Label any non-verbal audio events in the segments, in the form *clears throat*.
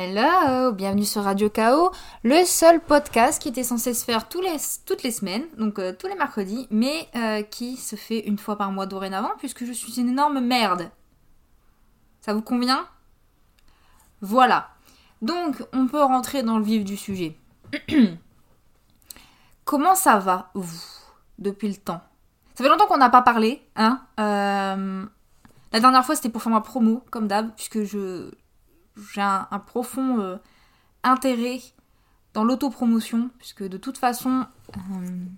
Hello, bienvenue sur Radio KO, le seul podcast qui était censé se faire toutes les semaines, donc euh, tous les mercredis, mais euh, qui se fait une fois par mois dorénavant puisque je suis une énorme merde. Ça vous convient? Voilà. Donc, on peut rentrer dans le vif du sujet. *clears throat* Comment ça va, vous, depuis le temps? Ça fait longtemps qu'on n'a pas parlé, hein euh, La dernière fois, c'était pour faire ma promo, comme d'hab, puisque je j'ai un, profond euh, intérêt dans l'autopromotion, puisque de toute façon, euh,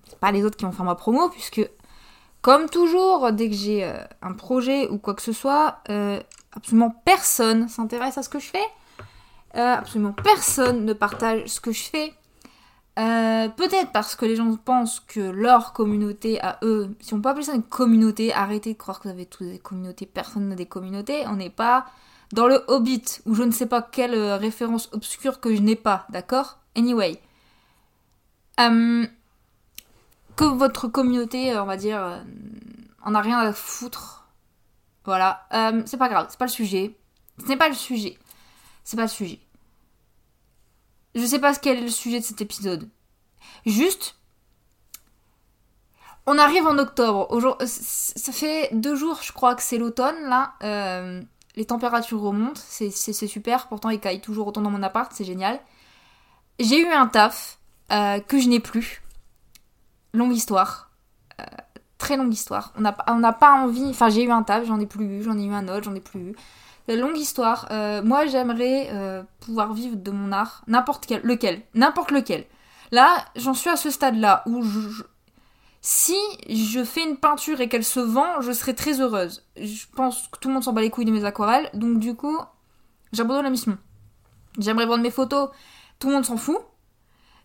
c'est pas les autres qui vont faire ma promo, puisque comme toujours, dès que j'ai euh, un projet ou quoi que ce soit, absolument personne s'intéresse à ce que je fais. absolument personne ne partage ce que je fais. Peut-être parce que les gens pensent que leur communauté à eux, si on peut appeler ça une communauté, arrêtez de croire que vous avez tous des communautés, personne n'a des communautés, on n'est pas dans le Hobbit, ou je ne sais pas quelle euh, référence obscure que je n'ai pas, d'accord? Anyway. Euh, que votre communauté, euh, on va dire, en a rien à foutre. Voilà. c'est pas grave, c'est pas le sujet. Ce n'est pas le sujet. C'est pas le sujet. Je sais pas quel est le sujet de cet épisode. Juste, on arrive en octobre. Ça fait deux jours, je crois que c'est l'automne, là les températures remontent, c'est super, pourtant il caille toujours autant dans mon appart, c'est génial. J'ai eu un taf euh, que je n'ai plus. Longue histoire. Euh, très longue histoire. On n'a on pas envie. Enfin, j'ai eu un taf, j'en ai plus eu, j'en ai eu un autre, j'en ai plus eu. Euh, longue histoire. moi, j'aimerais pouvoir vivre de mon art, n'importe quel, lequel, n'importe lequel. Là, j'en suis à ce stade-là où je, si je fais une peinture et qu'elle se vend, je serai très heureuse. Je pense que tout le monde s'en bat les couilles de mes aquarelles, donc du coup, j'abandonne la mission. J'aimerais vendre mes photos, tout le monde s'en fout.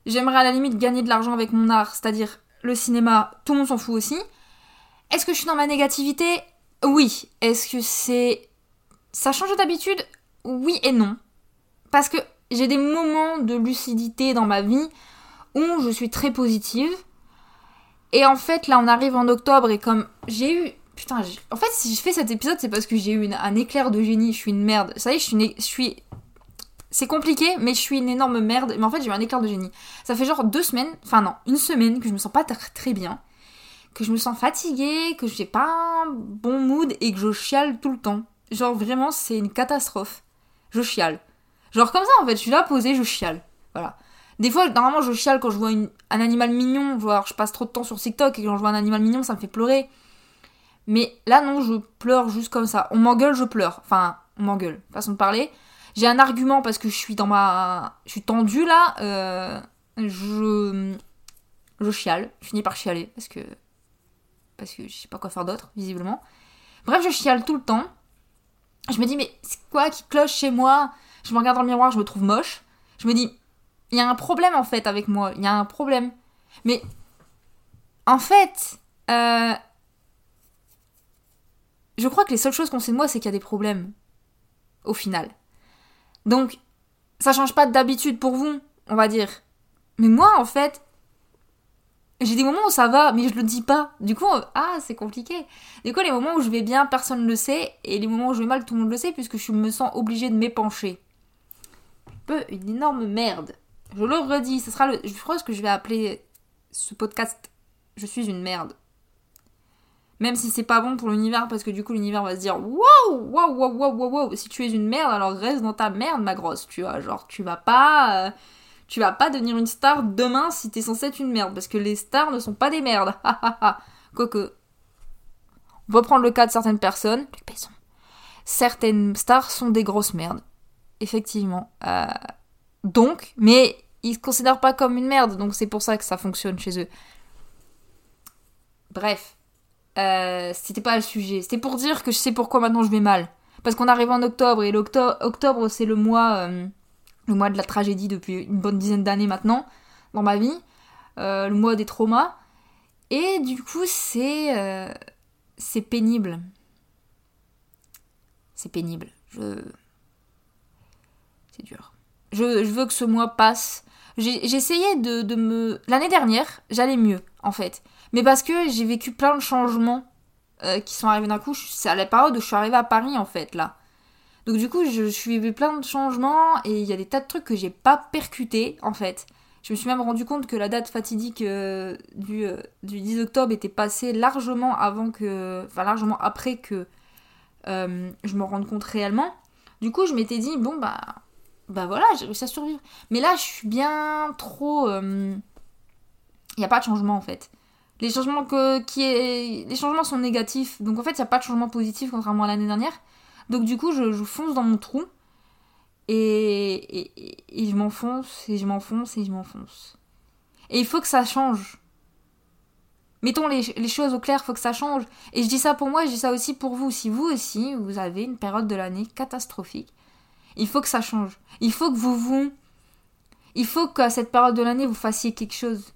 J'aimerais à la limite gagner de l'argent avec mon art, c'est-à-dire le cinéma, tout le monde s'en fout aussi. Est-ce que je suis dans ma négativité? Oui. Est-ce que c'est... Ça change d'habitude? Oui et non. Parce que j'ai des moments de lucidité dans ma vie où je suis très positive et en fait, là, on arrive en octobre et comme j'ai eu. Putain, en fait, si je fais cet épisode, c'est parce que j'ai eu un éclair de génie. Je suis une merde. Ça y est, je suis. Je suis... C'est compliqué, mais je suis une énorme merde. Mais en fait, j'ai eu un éclair de génie. Ça fait genre deux semaines, enfin non, une semaine que je me sens pas très bien. Que je me sens fatiguée, que j'ai pas un bon mood et que je chiale tout le temps. Genre vraiment, c'est une catastrophe. Je chiale. Genre comme ça, en fait, je suis là posée, je chiale. Voilà. Des fois, normalement, je chiale quand je vois un animal mignon. Genre, je passe trop de temps sur TikTok et quand je vois un animal mignon, ça me fait pleurer. Mais là, non, je pleure juste comme ça. On m'engueule, je pleure. Enfin, on m'engueule. Façon de parler. J'ai un argument parce que je suis dans ma. Je suis tendue là. Euh, je. Je chiale. Je finis par chialer parce que. Parce que je sais pas quoi faire d'autre, visiblement. Bref, je chiale tout le temps. Je me dis, mais c'est quoi qui cloche chez moi? Je me regarde dans le miroir, je me trouve moche. Je me dis, il y a un problème en fait avec moi. Il y a un problème. Mais en fait, euh, je crois que les seules choses qu'on sait de moi, c'est qu'il y a des problèmes. Au final. Donc, ça change pas d'habitude pour vous, on va dire. Mais moi, en fait, j'ai des moments où ça va, mais je le dis pas. Du coup, ah, c'est compliqué. Du coup, les moments où je vais bien, personne ne le sait. Et les moments où je vais mal, tout le monde le sait, puisque je me sens obligée de m'épancher. Un peu une énorme merde. Je le redis, ce sera le. Je crois que je vais appeler ce podcast Je suis une merde. Même si c'est pas bon pour l'univers, parce que du coup l'univers va se dire Wow, wow, wow, wow, wow, wow, si tu es une merde, alors reste dans ta merde, ma grosse, tu vois. Genre, tu vas pas. Euh, tu vas pas devenir une star demain si t'es censé être une merde, parce que les stars ne sont pas des merdes. *laughs* Quoique. On va prendre le cas de certaines personnes. Certaines stars sont des grosses merdes. Effectivement. Euh, donc, mais ils se considèrent pas comme une merde, donc c'est pour ça que ça fonctionne chez eux. Bref, euh, c'était pas le sujet. C'était pour dire que je sais pourquoi maintenant je vais mal. Parce qu'on arrive en octobre et l'octobre c'est le mois, euh, le mois de la tragédie depuis une bonne dizaine d'années maintenant dans ma vie, euh, le mois des traumas. Et du coup c'est c'est pénible. C'est pénible. Je c'est dur. Je, je, veux que ce mois passe J'essayais de, de me... L'année dernière, j'allais mieux, en fait. Mais parce que j'ai vécu plein de changements euh, qui sont arrivés d'un coup. C'est à la période où je suis arrivée à Paris, en fait, là. Donc du coup, je suivais plein de changements et il y a des tas de trucs que j'ai pas percutés en fait. Je me suis même rendu compte que la date fatidique euh, du, euh, du 10 octobre était passée largement avant que. Enfin, largement après que je me rende compte réellement. Du coup, je m'étais dit, bon, bah. Bah voilà, j'ai réussi à survivre. Mais là, je suis bien trop. Il n'y a pas de changement en fait. Les changements, que, qui est, les changements sont négatifs. Donc en fait, il n'y a pas de changement positif contrairement à l'année dernière. Donc du coup, je, fonce dans mon trou. Et, et, je m'enfonce, et je m'enfonce, et je m'enfonce. Et il faut que ça change. Mettons les, les, choses au clair, il faut que ça change. Et je dis ça pour moi, je dis ça aussi pour vous. Si vous aussi, vous avez une période de l'année catastrophique, il faut que ça change. Il faut que vous vous... Il faut qu'à cette période de l'année, vous fassiez quelque chose.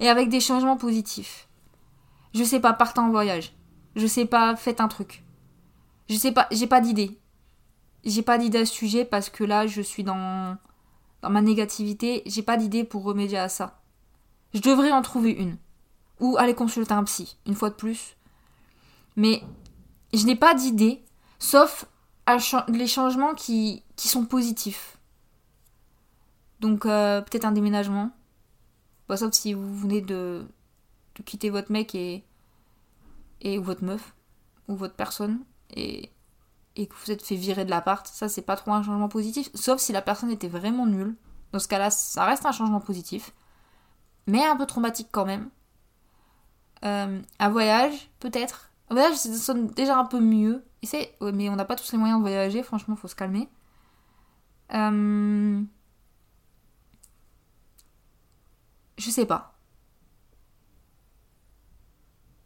Et avec des changements positifs. Je sais pas, partez en voyage. Je sais pas, faites un truc. Je sais pas, j'ai pas d'idée j'ai pas d'idée à ce sujet parce que là, je suis dans, dans ma négativité. J'ai pas d'idée pour remédier à ça. Je devrais en trouver une. Ou aller consulter un psy, une fois de plus. Mais je n'ai pas d'idée, sauf les changements qui, qui sont positifs. Donc euh, peut-être un déménagement. Bah, sauf si vous venez de, de quitter votre mec et, et ou votre meuf ou votre personne et et que vous êtes fait virer de l'appart, ça c'est pas trop un changement positif, sauf si la personne était vraiment nulle. Dans ce cas-là, ça reste un changement positif, mais un peu traumatique quand même. Euh, un voyage, peut-être. Un voyage, ça sonne déjà un peu mieux. Mais on n'a pas tous les moyens de voyager, franchement, faut se calmer. Euh, je sais pas.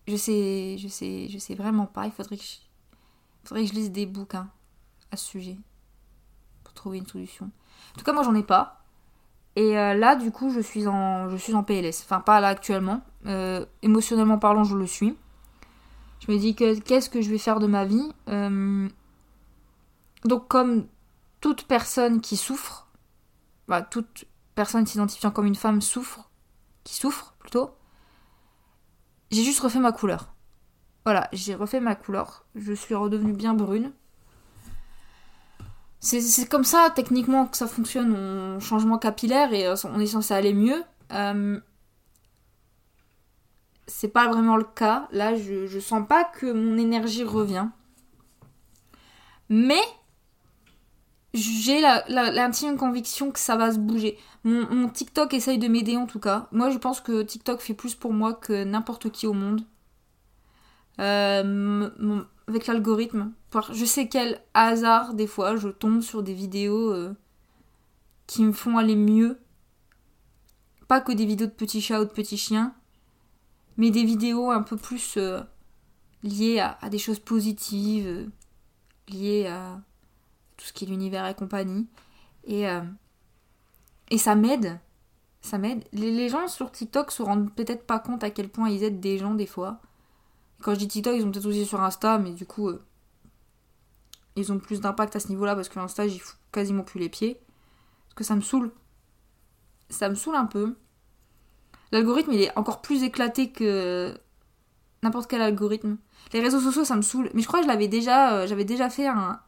Je sais, je sais, je sais vraiment pas. Il faudrait que je Faudrait que je lise des bouquins à ce sujet pour trouver une solution. En tout cas, moi j'en ai pas. Et euh, là, du coup, je suis en, je suis en PLS. Enfin, pas là actuellement. Euh, émotionnellement parlant, je le suis. Je me dis que qu'est-ce que je vais faire de ma vie euh, Donc, comme toute personne qui souffre, bah, toute personne s'identifiant comme une femme souffre, qui souffre plutôt, j'ai juste refait ma couleur. Voilà, j'ai refait ma couleur. Je suis redevenue bien brune. C'est comme ça, techniquement, que ça fonctionne, on changement capillaire et euh, on est censé aller mieux. Euh, c'est pas vraiment le cas. Là, je, je sens pas que mon énergie revient. Mais j'ai l'intime conviction que ça va se bouger. Mon, mon TikTok essaye de m'aider en tout cas. Moi, je pense que TikTok fait plus pour moi que n'importe qui au monde. Euh, avec l'algorithme. Je sais quel hasard, des fois, je tombe sur des vidéos euh, qui me font aller mieux. Pas que des vidéos de petits chats ou de petits chiens, mais des vidéos un peu plus euh, liées à, des choses positives, liées à tout ce qui est l'univers et compagnie. Et, et ça m'aide. Ça m'aide. Les, gens sur TikTok se rendent peut-être pas compte à quel point ils aident des gens des fois. Quand je dis TikTok, ils ont peut-être aussi sur Insta, mais du coup, euh, ils ont plus d'impact à ce niveau-là parce que l'Insta, j'y fous quasiment plus les pieds. Parce que ça me saoule. Ça me saoule un peu. L'algorithme, il est encore plus éclaté que n'importe quel algorithme. Les réseaux sociaux, ça me saoule. Mais je crois que déjà, euh, j'avais déjà fait un,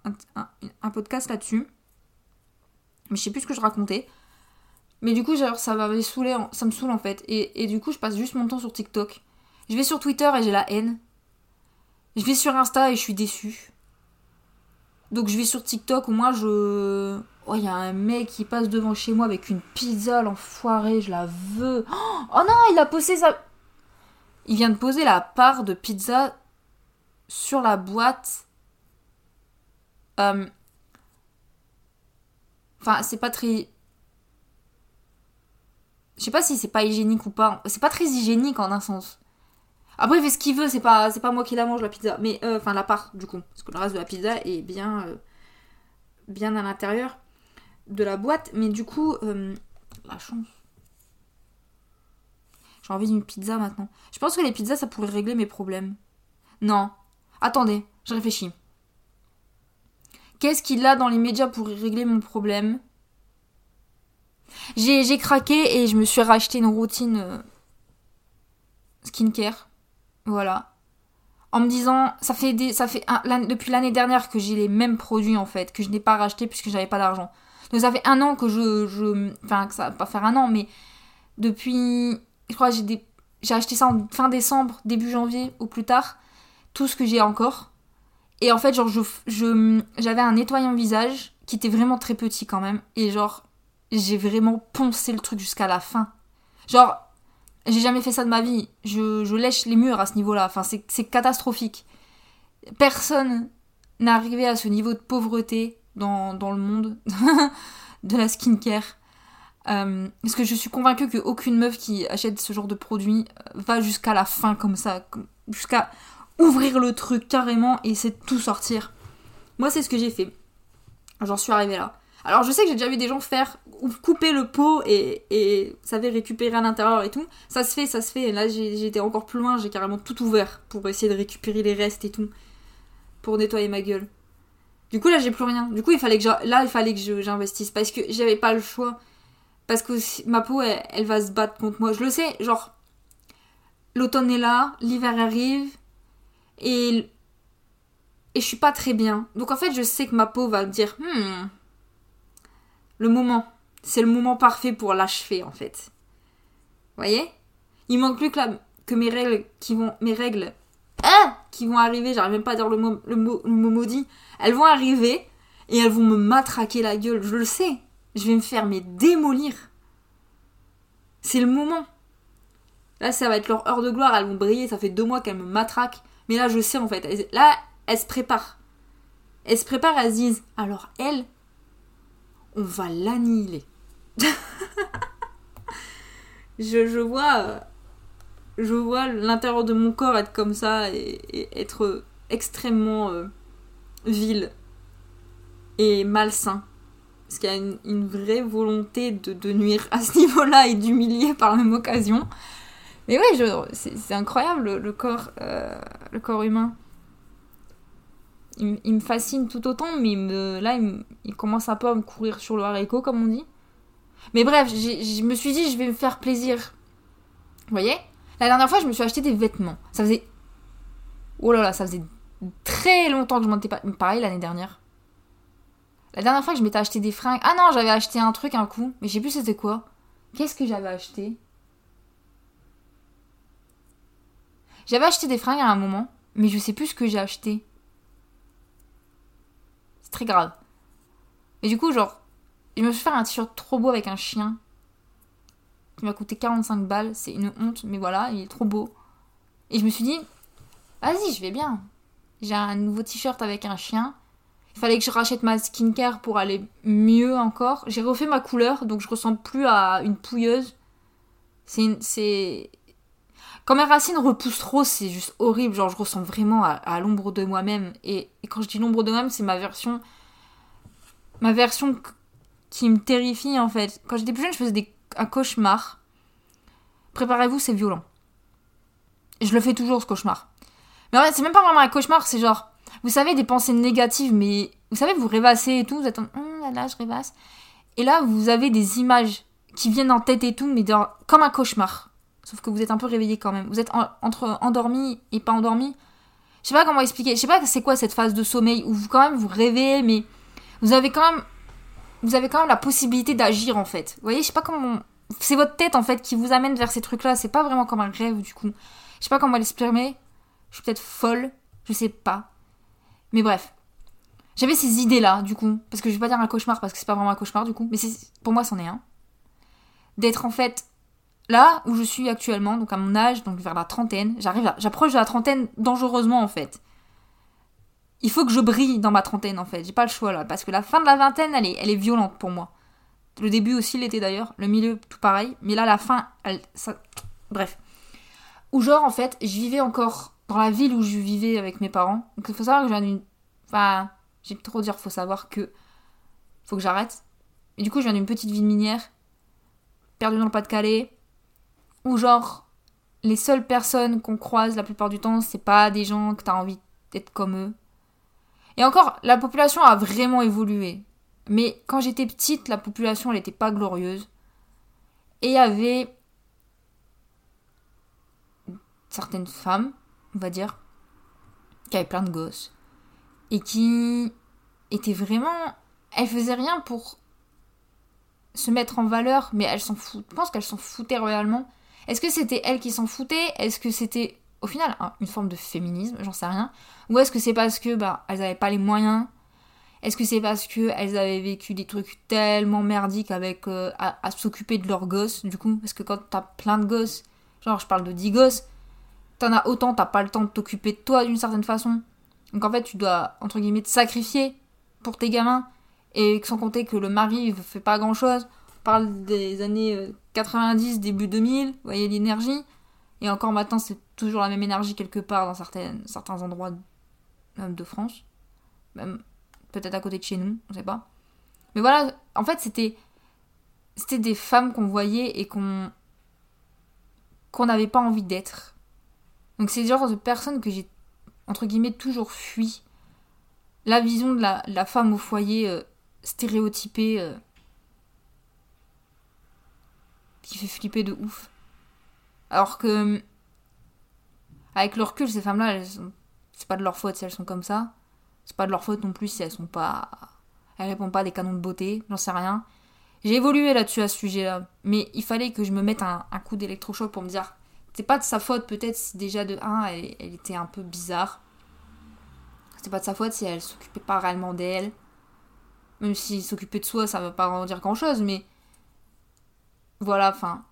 podcast là-dessus. Mais je sais plus ce que je racontais. Mais du coup, ça m'avait saoulé, ça me saoule en fait. Et, et, du coup, je passe juste mon temps sur TikTok. Je vais sur Twitter et j'ai la haine. Je vais sur Insta et je suis déçue. Donc je vais sur TikTok où moi je. Oh, il y a un mec qui passe devant chez moi avec une pizza, l'enfoiré, je la veux. Oh non, il a posé sa. Il vient de poser la part de pizza sur la boîte. Euh, enfin, c'est pas très. Je sais pas si c'est pas hygiénique ou pas. C'est pas très hygiénique en un sens. Après, il fait ce qu'il veut, c'est pas, c'est pas moi qui la mange la pizza. Mais, euh, enfin, la part, du coup. Parce que le reste de la pizza est bien, euh, bien à l'intérieur de la boîte. Mais du coup, euh, la chance. J'ai envie d'une pizza maintenant. Je pense que les pizzas, ça pourrait régler mes problèmes. Non. Attendez, je réfléchis. Qu'est-ce qu'il a dans les médias pour régler mon problème? J'ai craqué et je me suis racheté une routine skincare voilà. en me disant ça fait des ça fait depuis l'année dernière que j'ai les mêmes produits en fait que je n'ai pas racheté puisque j'avais pas d'argent. Donc ça fait un an que je, je enfin que ça va pas faire un an mais depuis je crois que j'ai des j'ai acheté ça en fin décembre début janvier ou plus tard tout ce que j'ai encore. Et en fait genre je j'avais un nettoyant visage qui était vraiment très petit quand même. Et genre j'ai vraiment poncé le truc jusqu'à la fin. Genre j'ai jamais fait ça de ma vie. Je, lèche les murs à ce niveau-là. Enfin, c'est catastrophique. Personne n'est arrivé à ce niveau de pauvreté dans, le monde *laughs* de la skincare. Euh, parce que je suis convaincue qu'aucune meuf qui achète ce genre de produit euh, va jusqu'à la fin comme ça. Jusqu'à ouvrir le truc carrément et essayer de tout sortir. Moi, c'est ce que j'ai fait. J'en suis arrivée là. Alors je sais que j'ai déjà vu des gens faire couper le pot et, ça fait récupérer à l'intérieur et tout. Ça se fait, ça se fait. Et là j'étais encore plus loin, j'ai carrément tout ouvert pour essayer de récupérer les restes et tout. Pour nettoyer ma gueule. Du coup là j'ai plus rien. Du coup il fallait que là il fallait que j'investisse parce que j'avais pas le choix. Parce que ma peau elle, elle va se battre contre moi. Je le sais, genre l'automne est là, l'hiver arrive et et je suis pas très bien. Donc en fait je sais que ma peau va me dire hmm le moment. C'est le moment parfait pour l'achever, en fait. Voyez? Il manque plus que, que mes règles qui vont. Mes règles. Hein Qui vont arriver, j'arrive même pas à dire le mot maudit. Elles vont arriver et elles vont me matraquer la gueule. Je le sais. Je vais me faire mais démolir. C'est le moment. Là, ça va être leur heure de gloire. Elles vont briller. Ça fait deux mois qu'elles me matraquent. Mais là, je sais en fait. Là, elles se préparent. Elles se préparent, elles se disent alors, elle, on va l'annihiler. *laughs* je, vois je vois l'intérieur de mon corps être comme ça et, être extrêmement euh, vil et malsain. Parce qu'il y a une, vraie volonté de, nuire à ce niveau-là et d'humilier par la même occasion. Mais oui, c'est incroyable le, corps, euh, le corps humain il, me fascine tout autant, mais là, il, commence un peu à me courir sur le haricot, comme on dit. Mais bref, je me suis dit, je vais me faire plaisir. Vous voyez? La dernière fois, je me suis acheté des vêtements. Ça faisait. Oh là là, ça faisait très longtemps que je m'en pas. Pareil l'année dernière. La dernière fois que je m'étais acheté des fringues. Ah non, j'avais acheté un truc un coup, mais je sais plus c'était quoi. Qu'est-ce que j'avais acheté? J'avais acheté des fringues à un moment, mais je sais plus ce que j'ai acheté très grave. Et du coup, genre, je me suis fait un t-shirt trop beau avec un chien qui m'a coûté 45 balles. C'est une honte, mais voilà, il est trop beau. Et je me suis dit, vas-y, je vais bien. J'ai un nouveau t-shirt avec un chien. Il fallait que je rachète ma skincare pour aller mieux encore. J'ai refait ma couleur, donc je ressemble plus à une pouilleuse. C'est. Quand mes racines repoussent trop, c'est juste horrible. Genre, je ressens vraiment à, l'ombre de moi-même. Et, quand je dis l'ombre de moi-même, c'est ma version. Ma version qui me terrifie en fait. Quand j'étais plus jeune, je faisais des, un cauchemar. Préparez-vous, c'est violent. Et je le fais toujours ce cauchemar. Mais en fait, c'est même pas vraiment un cauchemar, c'est genre. Vous savez, des pensées négatives, mais. Vous savez, vous rêvassez et tout, vous êtes en. Hum, là, là, je rêvasse. Et là, vous avez des images qui viennent en tête et tout, mais comme un cauchemar. Sauf que vous êtes un peu réveillé quand même. Vous êtes entre endormi et pas endormi. Je sais pas comment expliquer. Je sais pas c'est quoi cette phase de sommeil où vous quand même vous rêvez, mais vous avez quand même vous avez quand même la possibilité d'agir en fait. Vous voyez, je sais pas comment c'est votre tête en fait qui vous amène vers ces trucs-là. C'est pas vraiment comme un rêve du coup. Je sais pas comment l'exprimer. Je suis peut-être folle, je sais pas. Mais bref, j'avais ces idées-là du coup, parce que je vais pas dire un cauchemar parce que c'est pas vraiment un cauchemar du coup, mais pour moi c'en est un. D'être en fait là où je suis actuellement, donc à mon âge, donc vers la trentaine, j'arrive, j'approche de la trentaine dangereusement en fait. Il faut que je brille dans ma trentaine en fait, j'ai pas le choix là, parce que la fin de la vingtaine, elle est, elle est violente pour moi. Le début aussi l'était d'ailleurs, le milieu tout pareil, mais là la fin, elle, bref. Ou genre en fait, je vivais encore dans la ville où je vivais avec mes parents. Donc il faut savoir que j'ai une, enfin, j'ai trop dire, faut savoir que, faut que j'arrête. Et du coup, je viens d'une petite ville minière, perdue dans le Pas-de-Calais, ou genre, les seules personnes qu'on croise la plupart du temps, c'est pas des gens que t'as envie d'être comme eux. Et encore, la population a vraiment évolué. Mais quand j'étais petite, la population, elle était pas glorieuse. Et il y avait certaines femmes, on va dire, qui avait plein de gosses, et qui était vraiment... Elle faisait rien pour se mettre en valeur, mais elle s'en fout. Je pense qu'elle s'en foutait royalement. Est-ce que c'était elle qui s'en foutait? Est-ce que c'était au final une forme de féminisme? J'en sais rien. Ou est-ce que c'est parce que bah elles avaient pas les moyens? Est-ce que c'est parce que elles avaient vécu des trucs tellement merdiques avec euh, à, s'occuper de leurs gosses du coup? Parce que quand t'as plein de gosses, genre je parle de 10 gosses, t'en as autant, t'as pas le temps de t'occuper de toi d'une certaine façon. Donc en fait tu dois entre guillemets te sacrifier pour tes gamins. Et sans compter que le mari ne fait pas grand chose. Parle des années 90, euh, début 2000, vous voyez l'énergie. Et encore maintenant, c'est toujours la même énergie quelque part dans certains endroits de France. Même peut-être à côté de chez nous, on sait pas. Mais voilà, en fait, c'était c'était des femmes qu'on voyait et qu'on qu'on n'avait pas envie d'être. Donc c'est le genre de personnes que j'ai entre guillemets toujours fui. La vision de la, femme au foyer euh, stéréotypé euh, qui fait flipper de ouf. Alors que avec le recul, ces femmes-là, c'est pas de leur faute si elles sont comme ça. C'est pas de leur faute non plus si elles sont pas. Elles répondent pas à des canons de beauté, j'en sais rien. J'ai évolué là-dessus à ce sujet-là, mais il fallait que je me mette un, coup d'électrochoc pour me dire c'est pas de sa faute peut-être si déjà de 1 elle, était un peu bizarre. C'est pas de sa faute si elle s'occupait pas réellement d'elle. Même si s'occuper de soi, ça veut pas en dire grand chose, mais. Voilà, enfin.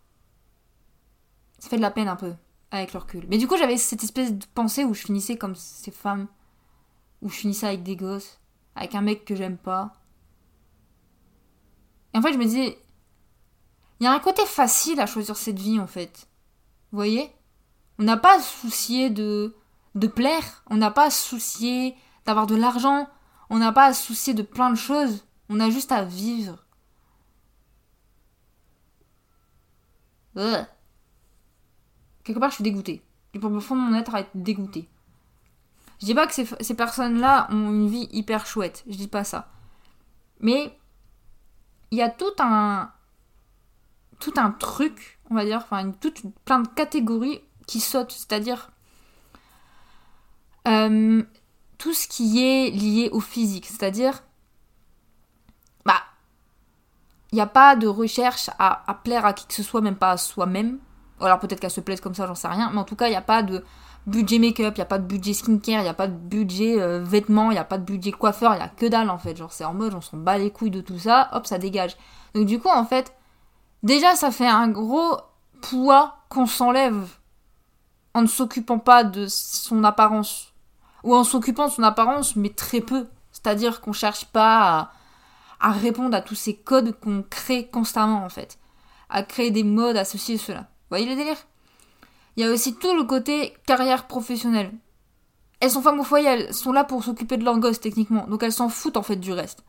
Ça fait de la peine un peu, avec le recul. Mais du coup, j'avais cette espèce de pensée où je finissais comme ces femmes. Où je finissais avec des gosses, avec un mec que j'aime pas. Et en fait, je me disais. Il y a un côté facile à choisir cette vie, en fait. Vous voyez? On n'a pas à soucier de, de plaire, on n'a pas à soucier d'avoir de l'argent, on n'a pas à soucier de plein de choses. On a juste à vivre. Quelque part, je suis dégoûtée. Et pour le fond de mon être à être dégoûtée. Je dis pas que ces, personnes-là ont une vie hyper chouette. Je dis pas ça. Mais il y a tout un tout un truc, on va dire, enfin une, toute plein de catégories qui sautent. C'est-à-dire euh, tout ce qui est lié au physique, c'est-à-dire, bah, il n'y a pas de recherche à, plaire à qui que ce soit, même pas à soi-même. Alors peut-être qu'elle se plaise comme ça, j'en sais rien, mais en tout cas, il n'y a pas de budget make-up, il n'y a pas de budget skincare, il n'y a pas de budget euh, vêtements, il n'y a pas de budget coiffeur, il n'y a que dalle en fait. Genre, c'est en mode, on s'en bat les couilles de tout ça, hop, ça dégage. Donc du coup, en fait, déjà, ça fait un gros poids qu'on s'enlève en ne s'occupant pas de son apparence ou en s'occupant de son apparence, mais très peu. C'est-à-dire qu'on cherche pas à, répondre à tous ces codes qu'on crée constamment, en fait. À créer des modes associés à cela. Vous voyez le délire? Il y a aussi tout le côté carrière professionnelle. Elles sont femmes au foyer, elles sont là pour s'occuper de leur gosse, techniquement. Donc elles s'en foutent, en fait, du reste.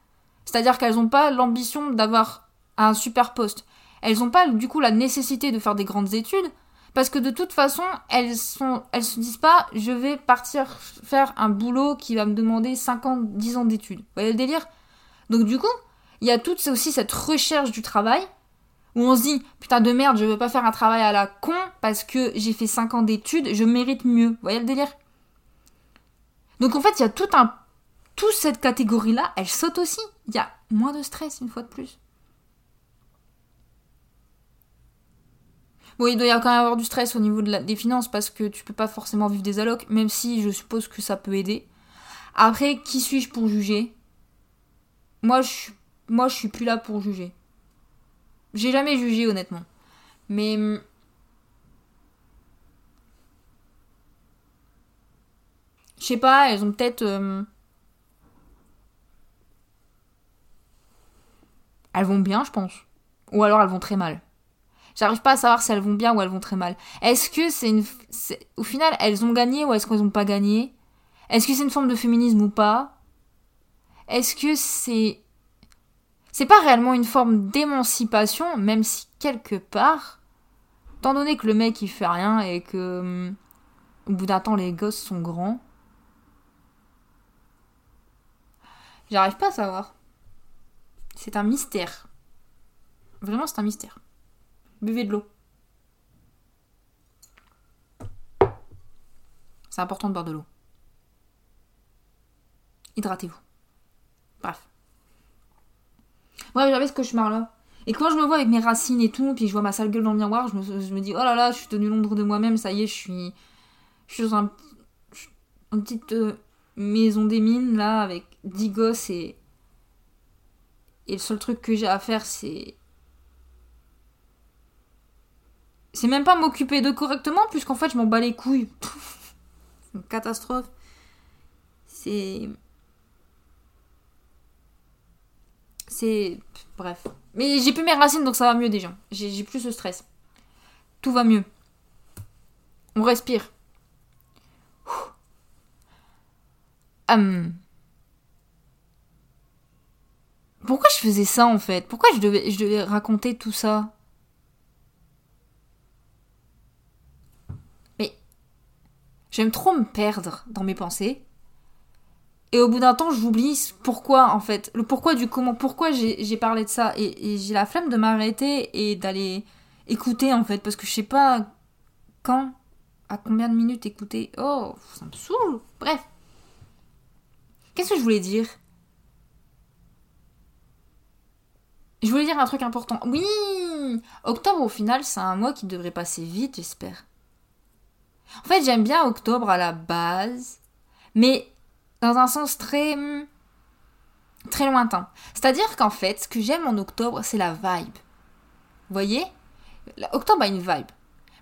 C'est-à-dire qu'elles n'ont pas l'ambition d'avoir un super poste. Elles n'ont pas, du coup, la nécessité de faire des grandes études parce que de toute façon, elles sont, se disent pas, je vais partir faire un boulot qui va me demander 5 ans, 10 ans d'études. Vous voyez le délire? Donc du coup, il y a toute aussi cette recherche du travail où on se dit, putain de merde, je veux pas faire un travail à la con parce que j'ai fait 5 ans d'études, je mérite mieux. Vous voyez le délire? Donc en fait, il y a tout un, toute cette catégorie-là, elle saute aussi. Il y a moins de stress une fois de plus. Bon, il doit y quand même avoir du stress au niveau de des finances parce que tu peux pas forcément vivre des allocs, même si je suppose que ça peut aider. Après, qui suis-je pour juger? Moi, je moi, suis plus là pour juger. J'ai jamais jugé, honnêtement. Mais. Hum, je sais pas, elles ont peut-être. Hum, elles vont bien, je pense. Ou alors elles vont très mal. J'arrive pas à savoir si elles vont bien ou elles vont très mal. Est-ce que c'est une. Au final, elles ont gagné ou est-ce qu'elles ont pas gagné? Est-ce que c'est une forme de féminisme ou pas? Est-ce que c'est. C'est pas réellement une forme d'émancipation, même si quelque part, étant donné que le mec il fait rien et que. Hum, au bout d'un temps, les gosses sont grands. J'arrive pas à savoir. C'est un mystère. Vraiment, c'est un mystère. Buvez de l'eau. C'est important de boire de l'eau. hydratez-vous. Bref. Bref, j'avais ce cauchemar là. Et quand je me vois avec mes racines et tout, puis je vois ma sale gueule dans le miroir, je me, dis, oh là là, je suis tenue l'ombre de moi-même, ça y est, je suis, je suis dans un, une petite euh, maison des mines, là, avec 10 gosses, et, et le seul truc que j'ai à faire, c'est... C'est même pas m'occuper d'eux correctement, puisqu'en fait, je m'en bats les couilles. *laughs* c'est une catastrophe. C'est... C'est... Bref. Mais j'ai plus mes racines, donc ça va mieux déjà. J'ai plus de stress. Tout va mieux. On respire. Hum. Pourquoi je faisais ça en fait? Pourquoi je devais, je devais raconter tout ça? Mais j'aime trop me perdre dans mes pensées. Et au bout d'un temps, j'oublie pourquoi, en fait. Le pourquoi du comment. Pourquoi j'ai parlé de ça. Et, j'ai la flemme de m'arrêter et d'aller écouter, en fait. Parce que je sais pas quand, à combien de minutes écouter. Oh, ça me saoule. Bref. Qu'est-ce que je voulais dire? Je voulais dire un truc important. Oui Octobre, au final, c'est un mois qui devrait passer vite, j'espère. En fait, j'aime bien octobre à la base. Mais dans un sens très très lointain. C'est-à-dire qu'en fait, ce que j'aime en octobre, c'est la vibe. Vous voyez? Octobre a une vibe.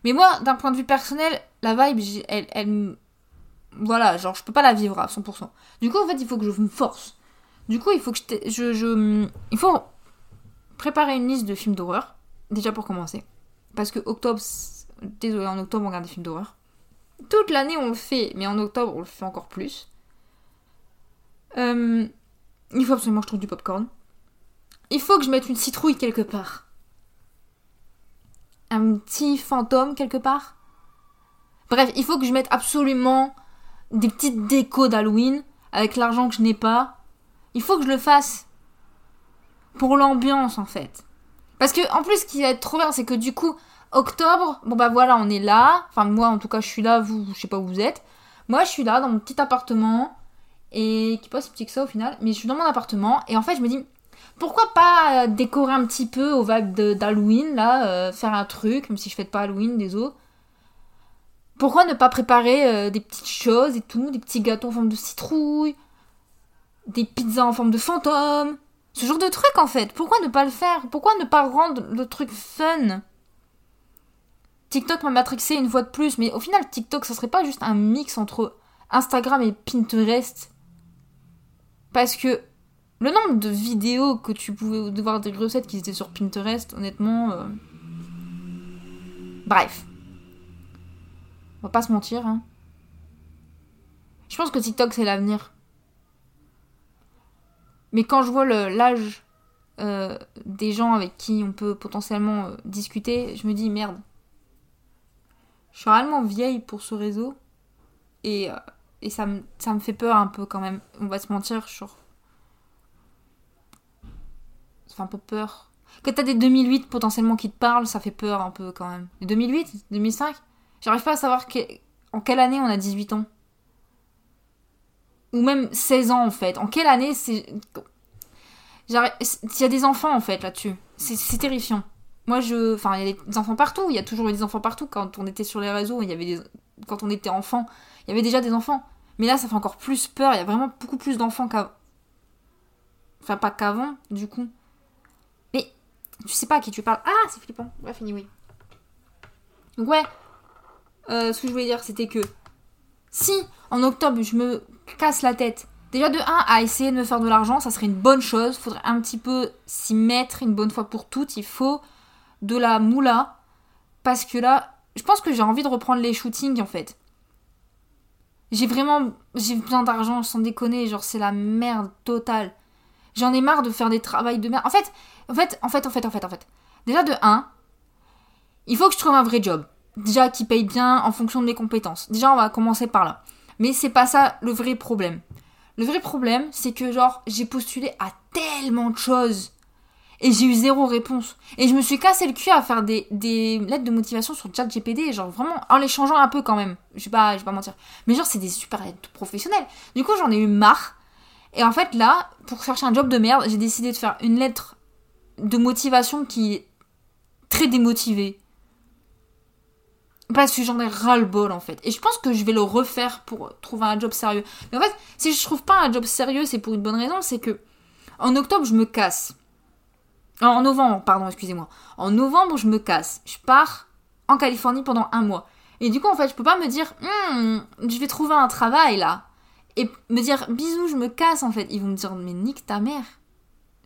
Mais moi, d'un point de vue personnel, la vibe, elle, elle, voilà, genre je peux pas la vivre à 100%. Du coup, en fait, il faut que je me force. Du coup, il faut que je, je, il faut préparer une liste de films d'horreur déjà pour commencer. Parce que octobre, désolé, en octobre on regarde des films d'horreur. Toute l'année on le fait, mais en octobre on le fait encore plus. Euh, il faut absolument que je trouve du popcorn. Il faut que je mette une citrouille quelque part. Un petit fantôme quelque part. Bref, il faut que je mette absolument des petites décos d'Halloween avec l'argent que je n'ai pas. Il faut que je le fasse. Pour l'ambiance en fait. Parce que en plus ce qui va être trop bien c'est que du coup octobre, bon bah voilà on est là. Enfin moi en tout cas je suis là, vous je sais pas où vous êtes. Moi je suis là dans mon petit appartement et qui pas si petit que ça au final, mais je suis dans mon appartement et en fait je me dis pourquoi pas euh, décorer un petit peu au vague d'Halloween là, euh, faire un truc, même si je fais pas Halloween, des os. Pourquoi ne pas préparer euh, des petites choses et tout, des petits gâteaux en forme de citrouille, des pizzas en forme de fantôme, ce genre de truc en fait. Pourquoi ne pas le faire? Pourquoi ne pas rendre le truc fun? TikTok m'a matrixé une fois de plus, mais au final TikTok ça serait pas juste un mix entre Instagram et Pinterest? Parce que le nombre de vidéos que tu pouvais voir des recettes qui étaient sur Pinterest, honnêtement. Euh, bref. On va pas se mentir, hein. Je pense que TikTok c'est l'avenir. Mais quand je vois l'âge euh, des gens avec qui on peut potentiellement euh, discuter, je me dis merde. Je suis réellement vieille pour ce réseau. Et et ça me, fait peur un peu quand même. On va se mentir, je Ça fait un peu peur. Quand t'as des 2008 potentiellement qui te parlent, ça fait peur un peu quand même. 2008 2005 J'arrive pas à savoir en quelle année on a 18 ans. Ou même 16 ans en fait. En quelle année c'est. Il y a des enfants en fait là-dessus. C'est terrifiant. Moi je. Enfin, il y a des enfants partout. Il y a toujours eu des enfants partout. Quand on était sur les réseaux, il y avait. Quand on était enfant, il y avait déjà des enfants. Mais là, ça fait encore plus peur. Il y a vraiment beaucoup plus d'enfants qu'avant. Enfin, pas qu'avant, du coup. Mais tu sais pas à qui tu parles. Ah, c'est flippant. Bref, anyway. Donc, ouais. Euh, ce que je voulais dire, c'était que si en octobre je me casse la tête, déjà de 1 à essayer de me faire de l'argent, ça serait une bonne chose. Faudrait un petit peu s'y mettre une bonne fois pour toutes. Il faut de la moula. Parce que là, je pense que j'ai envie de reprendre les shootings en fait. J'ai vraiment. J'ai besoin d'argent, sans déconner. Genre, c'est la merde totale. J'en ai marre de faire des travails de merde. En fait, en fait, en fait, en fait, en fait, en fait. Déjà, de 1, il faut que je trouve un vrai job. Déjà, qui paye bien en fonction de mes compétences. Déjà, on va commencer par là. Mais c'est pas ça le vrai problème. Le vrai problème, c'est que, genre, j'ai postulé à tellement de choses et j'ai eu zéro réponse. Et je me suis cassé le cul à faire des, lettres de motivation sur ChatGPT, genre vraiment en les changeant un peu quand même. Je vais pas, je vais pas mentir. Mais genre, c'est des super lettres professionnelles. Du coup, j'en ai eu marre. Et en fait, là, pour chercher un job de merde, j'ai décidé de faire une lettre de motivation qui est très démotivée. Parce que j'en ai ras-le-bol en fait. Et je pense que je vais le refaire pour trouver un job sérieux. Mais en fait, si je trouve pas un job sérieux, c'est pour une bonne raison, c'est que en octobre, je me casse. En novembre, pardon, excusez-moi. En novembre, je me casse. Je pars en Californie pendant un mois. Et du coup, en fait, je peux pas me dire, hmm, je vais trouver un travail là. Et me dire, bisous, je me casse en fait. Ils vont me dire, mais nique ta mère.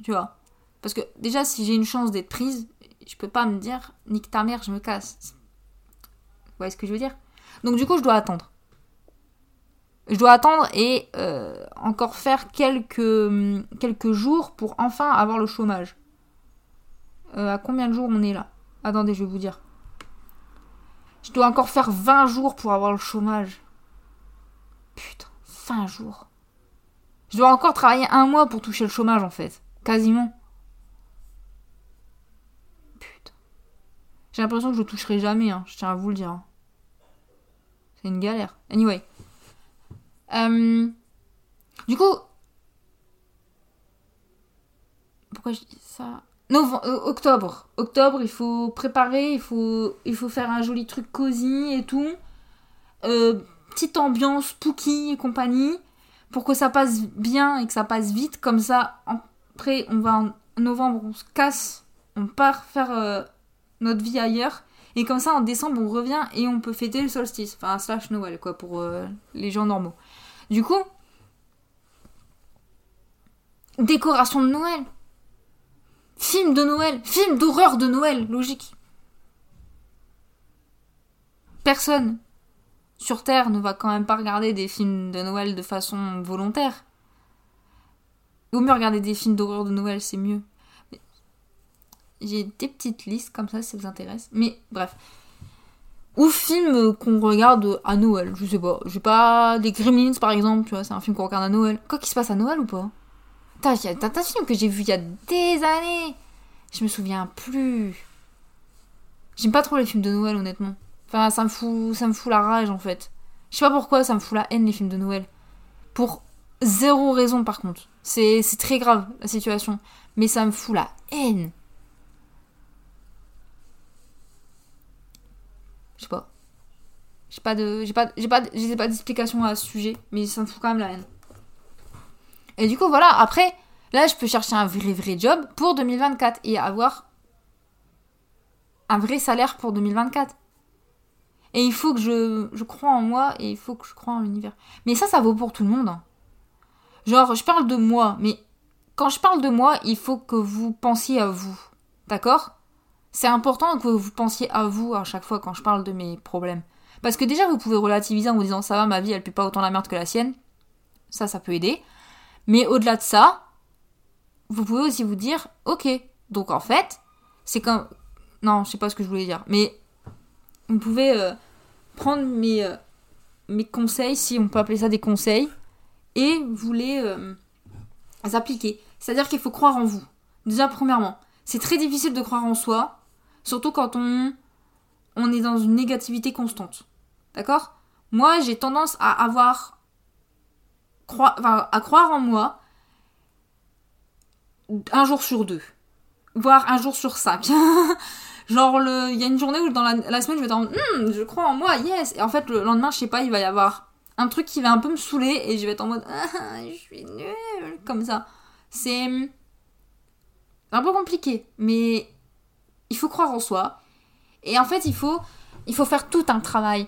Tu vois. Parce que déjà, si j'ai une chance d'être prise, je peux pas me dire, nique ta mère, je me casse. Vous voyez ce que je veux dire? Donc du coup, je dois attendre. Je dois attendre et euh, encore faire quelques, quelques jours pour enfin avoir le chômage. Euh, à combien de jours on est là? Attendez, je vais vous dire. Je dois encore faire 20 jours pour avoir le chômage. Putain, 20 jours. Je dois encore travailler un mois pour toucher le chômage en fait. Quasiment. J'ai l'impression que je le toucherai jamais, hein, je tiens à vous le dire. Hein. C'est une galère. Anyway. Euh, du coup. Pourquoi je dis ça? Novembre, euh, octobre. Octobre, il faut préparer, il faut, il faut faire un joli truc cosy et tout. Euh, petite ambiance spooky et compagnie. Pour que ça passe bien et que ça passe vite. Comme ça, après, on va en novembre, on se casse. On part faire notre vie ailleurs. Et comme ça, en décembre, on revient et on peut fêter le solstice. Enfin, slash Noël, quoi, pour euh, les gens normaux. Du coup, décoration de Noël. Film de Noël. Film d'horreur de Noël, logique. Personne sur Terre ne va quand même pas regarder des films de Noël de façon volontaire. Vaut mieux regarder des films d'horreur de Noël, c'est mieux. J'ai des petites listes comme ça si ça vous intéresse. Mais bref. Ou films qu'on regarde à Noël, je sais pas. J'ai pas. des Gremlins par exemple, tu vois, c'est un film qu'on regarde à Noël. Quoi qu'il se passe à Noël ou pas? T'as un film que j'ai vu il y a des années. Je me souviens plus. J'aime pas trop les films de Noël, honnêtement. Enfin, ça me fout, ça me fout la rage en fait. Je sais pas pourquoi ça me fout la haine les films de Noël. Pour zéro raison par contre. C'est très grave la situation. Mais ça me fout la haine. Je sais pas. J'ai pas de. J'ai pas d'explication à ce sujet, mais ça me fout quand même la haine. Et du coup, voilà, après, là, je peux chercher un vrai, vrai job pour 2024 et avoir un vrai salaire pour 2024. Et il faut que je, je crois en moi et il faut que je crois en l'univers. Mais ça, ça vaut pour tout le monde. Hein. Genre, je parle de moi, mais quand je parle de moi, il faut que vous pensiez à vous. D'accord? C'est important que vous pensiez à vous à chaque fois quand je parle de mes problèmes. Parce que déjà, vous pouvez relativiser en vous disant ça va, ma vie, elle pue pas autant la merde que la sienne. Ça, ça peut aider. Mais au-delà de ça, vous pouvez aussi vous dire, ok, donc en fait, c'est comme... Non, je sais pas ce que je voulais dire. Mais vous pouvez euh, prendre mes, euh, mes conseils, si on peut appeler ça des conseils, et vous les euh, appliquer. C'est-à-dire qu'il faut croire en vous. Déjà, premièrement, c'est très difficile de croire en soi Surtout quand on, on est dans une négativité constante. D'accord? Moi, j'ai tendance à avoir. À croire en moi un jour sur deux. Voire un jour sur cinq. *laughs* Genre, il y a une journée où dans la, semaine, je vais être en hmm, je crois en moi, yes. Et en fait, le lendemain, je sais pas, il va y avoir un truc qui va un peu me saouler et je vais être en mode *laughs* ah, je suis nulle. Comme ça. C'est un peu compliqué, mais il faut croire en soi. Et en fait, il faut, il faut faire tout un travail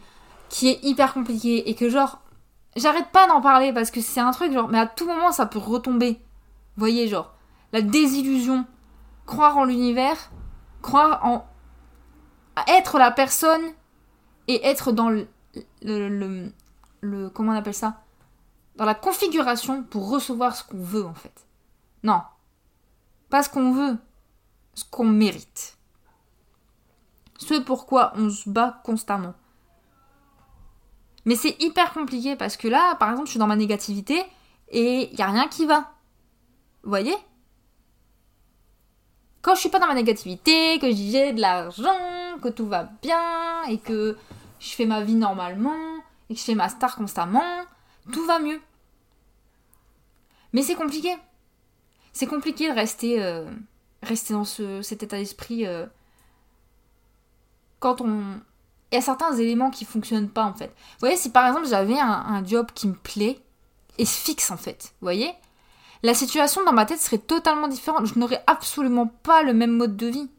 qui est hyper compliqué et que genre, j'arrête pas d'en parler parce que c'est un truc genre, mais à tout moment ça peut retomber. Voyez, genre, la désillusion, croire en l'univers, croire en être la personne et être dans le, le, le, comment on appelle ça? Dans la configuration pour recevoir ce qu'on veut en fait. Non. Pas ce qu'on veut, ce qu'on mérite ce pourquoi on se bat constamment. Mais c'est hyper compliqué parce que là, par exemple, je suis dans ma négativité et il n'y a rien qui va. Vous voyez? Quand je suis pas dans ma négativité, que j'ai de l'argent, que tout va bien et que je fais ma vie normalement et que je fais ma star constamment, tout va mieux. Mais c'est compliqué. C'est compliqué de rester, euh, rester dans ce, cet état d'esprit euh, quand on. Il y a certains éléments qui fonctionnent pas en fait. Vous voyez, si par exemple j'avais un, job qui me plaît et se fixe en fait, vous voyez, la situation dans ma tête serait totalement différente. Je n'aurais absolument pas le même mode de vie.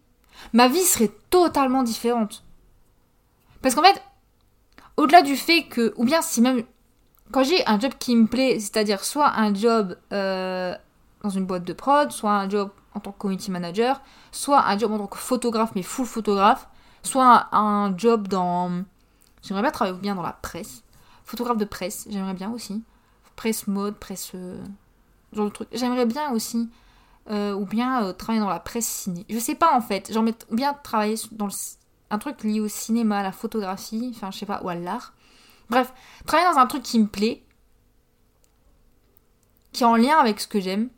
Ma vie serait totalement différente. Parce qu'en fait, au-delà du fait que, ou bien si même, quand j'ai un job qui me plaît, c'est-à-dire soit un job euh, dans une boîte de prod, soit un job en tant que community manager, soit un job en tant que photographe, mais full photographe, soit un, job dans... J'aimerais bien travailler bien dans la presse. Photographe de presse, j'aimerais bien aussi. Presse mode, presse... Euh, genre de truc. J'aimerais bien aussi... Euh, ou bien travailler dans la presse ciné. Je sais pas en fait. J'aimerais bien travailler dans un truc lié au cinéma, à la photographie, enfin je sais pas, ou à l'art. Bref, travailler dans un truc qui me plaît, qui est en lien avec ce que j'aime,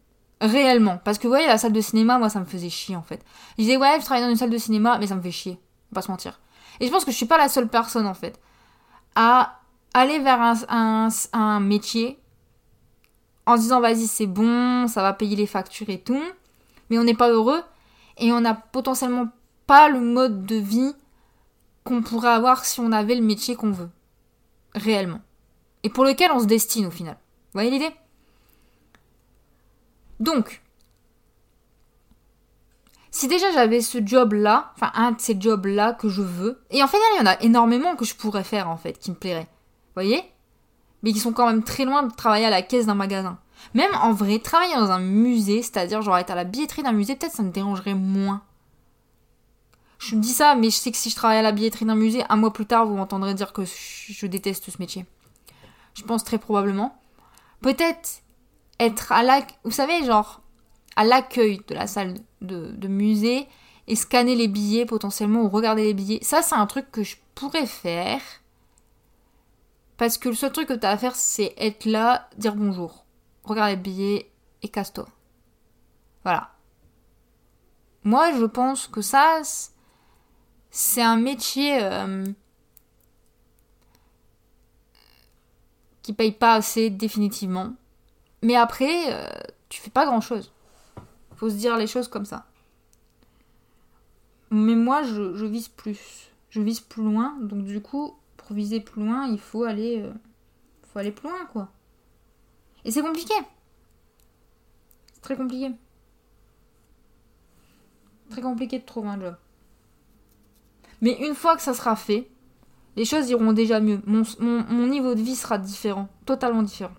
réellement. Parce que vous voyez, la salle de cinéma, moi ça me faisait chier en fait. Je disais ouais, je travaille dans une salle de cinéma, mais ça me fait chier, pas se mentir. Et je pense que je suis pas la seule personne en fait à aller vers un, un métier en disant vas-y c'est bon, ça va payer les factures et tout, mais on n'est pas heureux et on a potentiellement pas le mode de vie qu'on pourrait avoir si on avait le métier qu'on veut. Réellement. Et pour lequel on se destine au final. Vous voyez l'idée? Donc, si déjà j'avais ce job-là, enfin un de ces jobs-là que je veux, et en fait il y en a énormément que je pourrais faire en fait, qui me plairaient. Voyez? Mais qui sont quand même très loin de travailler à la caisse d'un magasin. Même en vrai, travailler dans un musée, c'est-à-dire genre être à la billetterie d'un musée, peut-être ça me dérangerait moins. Je me dis ça, mais je sais que si je travaille à la billetterie d'un musée, un mois plus tard, vous m'entendrez dire que je déteste ce métier. Je pense très probablement. Peut-être être à la... Vous savez, genre, à l'accueil de la salle de, musée et scanner les billets potentiellement ou regarder les billets. Ça, c'est un truc que je pourrais faire. Parce que le seul truc que tu as à faire, c'est être là, dire bonjour, regarder le billet et casse-toi. Voilà. Moi, je pense que ça, c'est un métier euh, qui paye pas assez définitivement. Mais après, euh, tu fais pas grand chose. Faut se dire les choses comme ça. Mais moi, je, vise plus. Je vise plus loin. Donc du coup, pour viser plus loin, il faut aller, euh, faut aller plus loin, quoi. Et c'est compliqué. C'est très compliqué. Très compliqué de trouver un job. Mais une fois que ça sera fait, les choses iront déjà mieux. Mon, niveau de vie sera différent, totalement différent.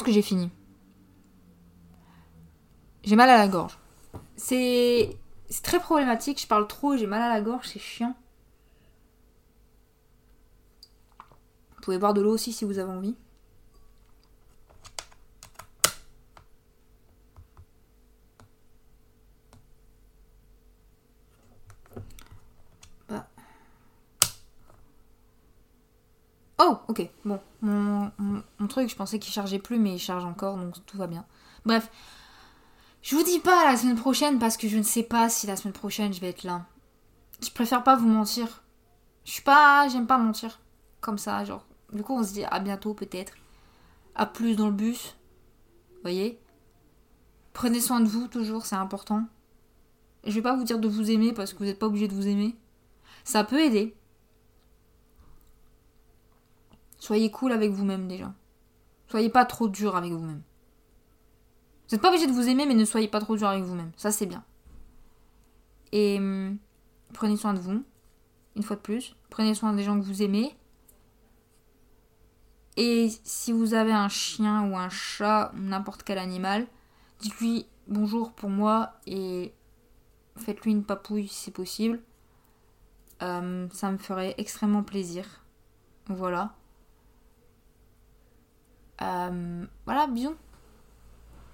Que j'ai fini. J'ai mal à la gorge. C'est très problématique, je parle trop, j'ai mal à la gorge, c'est chiant. Vous pouvez boire de l'eau aussi si vous avez envie. Oh, ok, bon. Mon, truc, je pensais qu'il chargeait plus, mais il charge encore, donc tout va bien. Bref. Je vous dis pas la semaine prochaine parce que je ne sais pas si la semaine prochaine je vais être là. Je préfère pas vous mentir. Je suis pas. J'aime pas mentir. Comme ça, genre. Du coup, on se dit à bientôt peut-être. À plus dans le bus. Voyez Prenez soin de vous toujours, c'est important. Je vais pas vous dire de vous aimer parce que vous n'êtes pas obligé de vous aimer. Ça peut aider. Soyez cool avec vous-même déjà. Soyez pas trop dur avec vous-même. Vous n'êtes pas obligé de vous aimer, mais ne soyez pas trop dur avec vous-même. Ça, c'est bien. Et hum, prenez soin de vous. Une fois de plus. Prenez soin des gens que vous aimez. Et si vous avez un chien ou un chat n'importe quel animal, dites-lui bonjour pour moi et faites-lui une papouille si c'est possible. Hum, ça me ferait extrêmement plaisir. Voilà. Euh, voilà, bisous.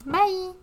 Bye